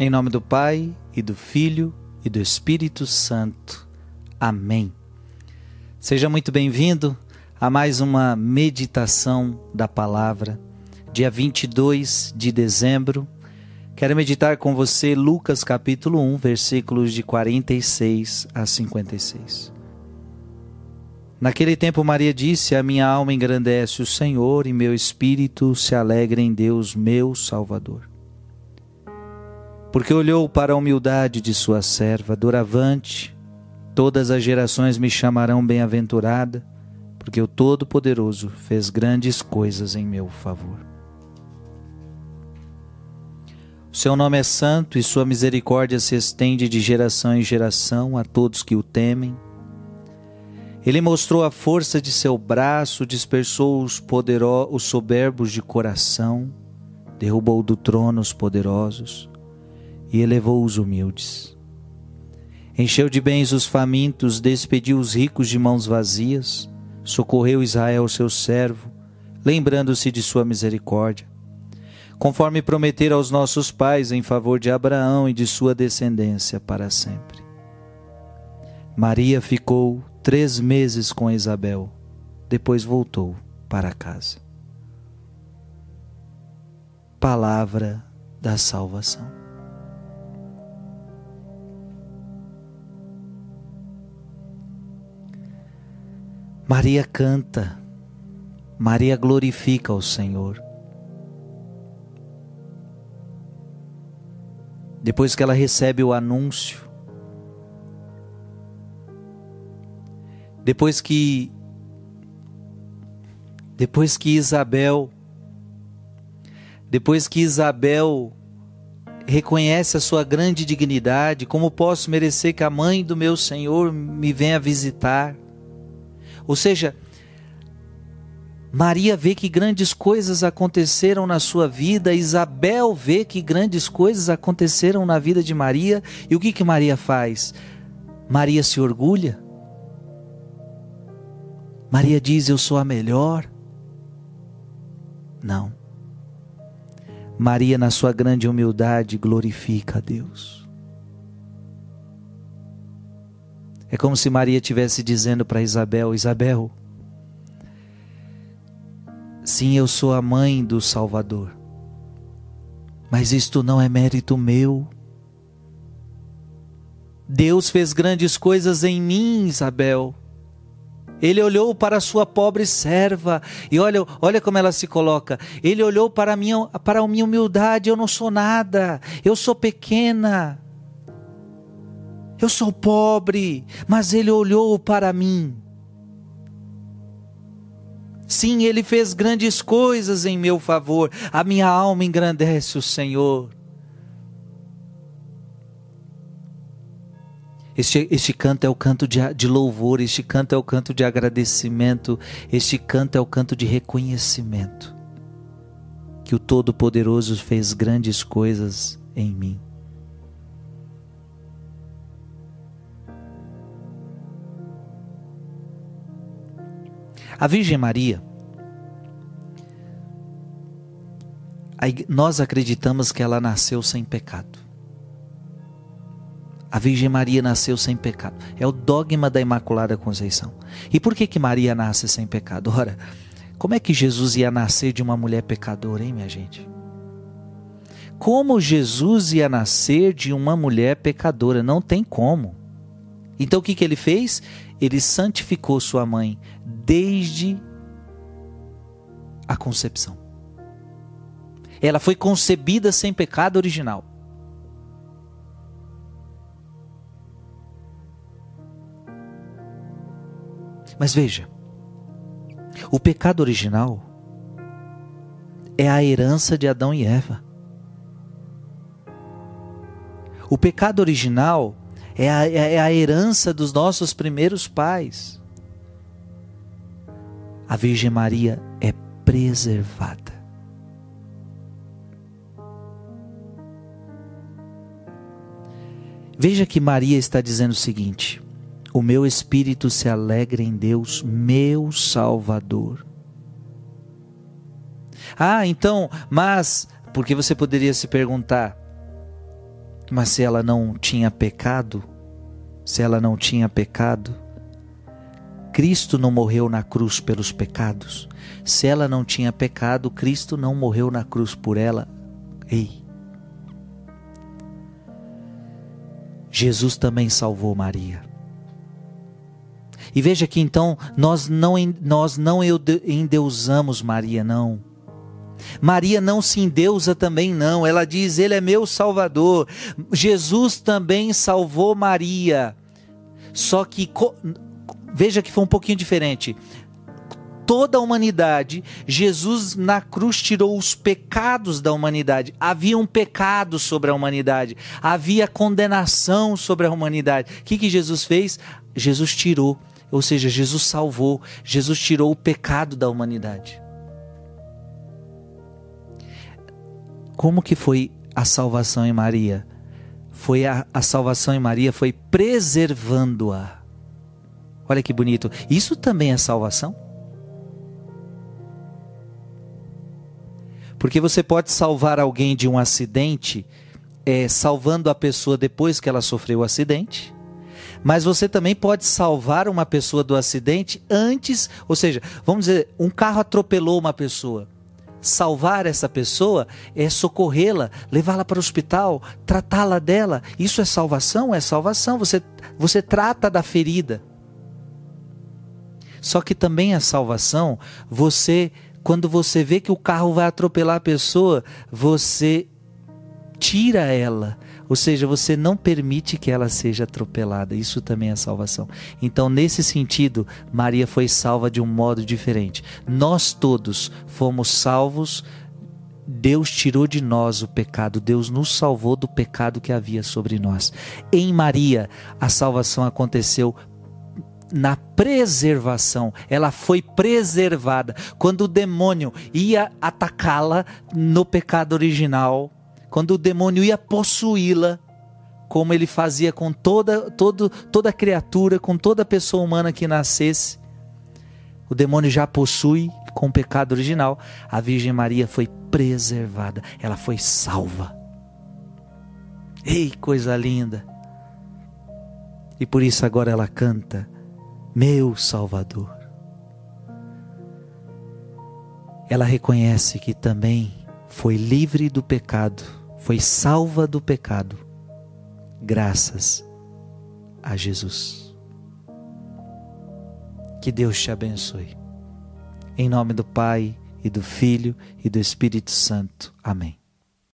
Em nome do Pai e do Filho e do Espírito Santo. Amém. Seja muito bem-vindo a mais uma meditação da palavra. Dia 22 de dezembro, quero meditar com você Lucas capítulo 1, versículos de 46 a 56. Naquele tempo, Maria disse: A minha alma engrandece o Senhor e meu espírito se alegra em Deus, meu Salvador porque olhou para a humildade de sua serva, doravante, todas as gerações me chamarão bem-aventurada, porque o Todo-Poderoso fez grandes coisas em meu favor. O seu nome é santo e sua misericórdia se estende de geração em geração a todos que o temem. Ele mostrou a força de seu braço, dispersou os, poderosos, os soberbos de coração, derrubou do trono os poderosos e elevou os humildes. Encheu de bens os famintos, despediu os ricos de mãos vazias, socorreu Israel, seu servo, lembrando-se de sua misericórdia, conforme prometera aos nossos pais em favor de Abraão e de sua descendência para sempre. Maria ficou três meses com Isabel, depois voltou para casa. Palavra da salvação. Maria canta, Maria glorifica o Senhor. Depois que ela recebe o anúncio, depois que depois que Isabel depois que Isabel reconhece a sua grande dignidade, como posso merecer que a mãe do meu Senhor me venha visitar? Ou seja, Maria vê que grandes coisas aconteceram na sua vida, Isabel vê que grandes coisas aconteceram na vida de Maria, e o que que Maria faz? Maria se orgulha. Maria diz: Eu sou a melhor. Não. Maria, na sua grande humildade, glorifica a Deus. É como se Maria estivesse dizendo para Isabel: Isabel, sim, eu sou a mãe do Salvador, mas isto não é mérito meu. Deus fez grandes coisas em mim, Isabel. Ele olhou para a sua pobre serva e olha, olha como ela se coloca. Ele olhou para a minha, para a minha humildade. Eu não sou nada. Eu sou pequena. Eu sou pobre, mas ele olhou para mim. Sim, ele fez grandes coisas em meu favor. A minha alma engrandece o Senhor. Este, este canto é o canto de, de louvor, este canto é o canto de agradecimento, este canto é o canto de reconhecimento. Que o Todo-Poderoso fez grandes coisas em mim. A Virgem Maria, nós acreditamos que ela nasceu sem pecado. A Virgem Maria nasceu sem pecado. É o dogma da Imaculada Conceição. E por que que Maria nasce sem pecado? Ora, como é que Jesus ia nascer de uma mulher pecadora, hein, minha gente? Como Jesus ia nascer de uma mulher pecadora? Não tem como. Então o que, que ele fez? Ele santificou sua mãe, desde a concepção. Ela foi concebida sem pecado original. Mas veja, o pecado original é a herança de Adão e Eva. O pecado original é a, é a herança dos nossos primeiros pais a Virgem Maria é preservada. Veja que Maria está dizendo o seguinte: O meu espírito se alegra em Deus, meu Salvador. Ah, então, mas, porque você poderia se perguntar, Mas se ela não tinha pecado, se ela não tinha pecado, Cristo não morreu na cruz pelos pecados. Se ela não tinha pecado, Cristo não morreu na cruz por ela. Ei. Jesus também salvou Maria. E veja que então nós não, nós não endeusamos Maria, não. Maria não se endeusa também, não. Ela diz: Ele é meu Salvador. Jesus também salvou Maria. Só que, veja que foi um pouquinho diferente. Toda a humanidade, Jesus na cruz tirou os pecados da humanidade. Havia um pecado sobre a humanidade, havia condenação sobre a humanidade. O que, que Jesus fez? Jesus tirou, ou seja, Jesus salvou, Jesus tirou o pecado da humanidade. Como que foi a salvação em Maria? Foi a, a salvação em Maria foi preservando-a. Olha que bonito. Isso também é salvação? Porque você pode salvar alguém de um acidente, é, salvando a pessoa depois que ela sofreu o acidente. Mas você também pode salvar uma pessoa do acidente antes, ou seja, vamos dizer, um carro atropelou uma pessoa salvar essa pessoa é socorrê-la, levá-la para o hospital, tratá-la dela. Isso é salvação? É salvação. Você, você trata da ferida. Só que também é salvação, você, quando você vê que o carro vai atropelar a pessoa, você tira ela ou seja, você não permite que ela seja atropelada. Isso também é salvação. Então, nesse sentido, Maria foi salva de um modo diferente. Nós todos fomos salvos. Deus tirou de nós o pecado, Deus nos salvou do pecado que havia sobre nós. Em Maria, a salvação aconteceu na preservação, ela foi preservada. Quando o demônio ia atacá-la no pecado original, quando o demônio ia possuí-la, como ele fazia com toda, todo, toda criatura, com toda pessoa humana que nascesse, o demônio já possui com o pecado original. A Virgem Maria foi preservada, ela foi salva. Ei, coisa linda! E por isso agora ela canta: Meu Salvador. Ela reconhece que também foi livre do pecado foi salva do pecado, graças a Jesus. Que Deus te abençoe. Em nome do Pai, e do Filho, e do Espírito Santo. Amém.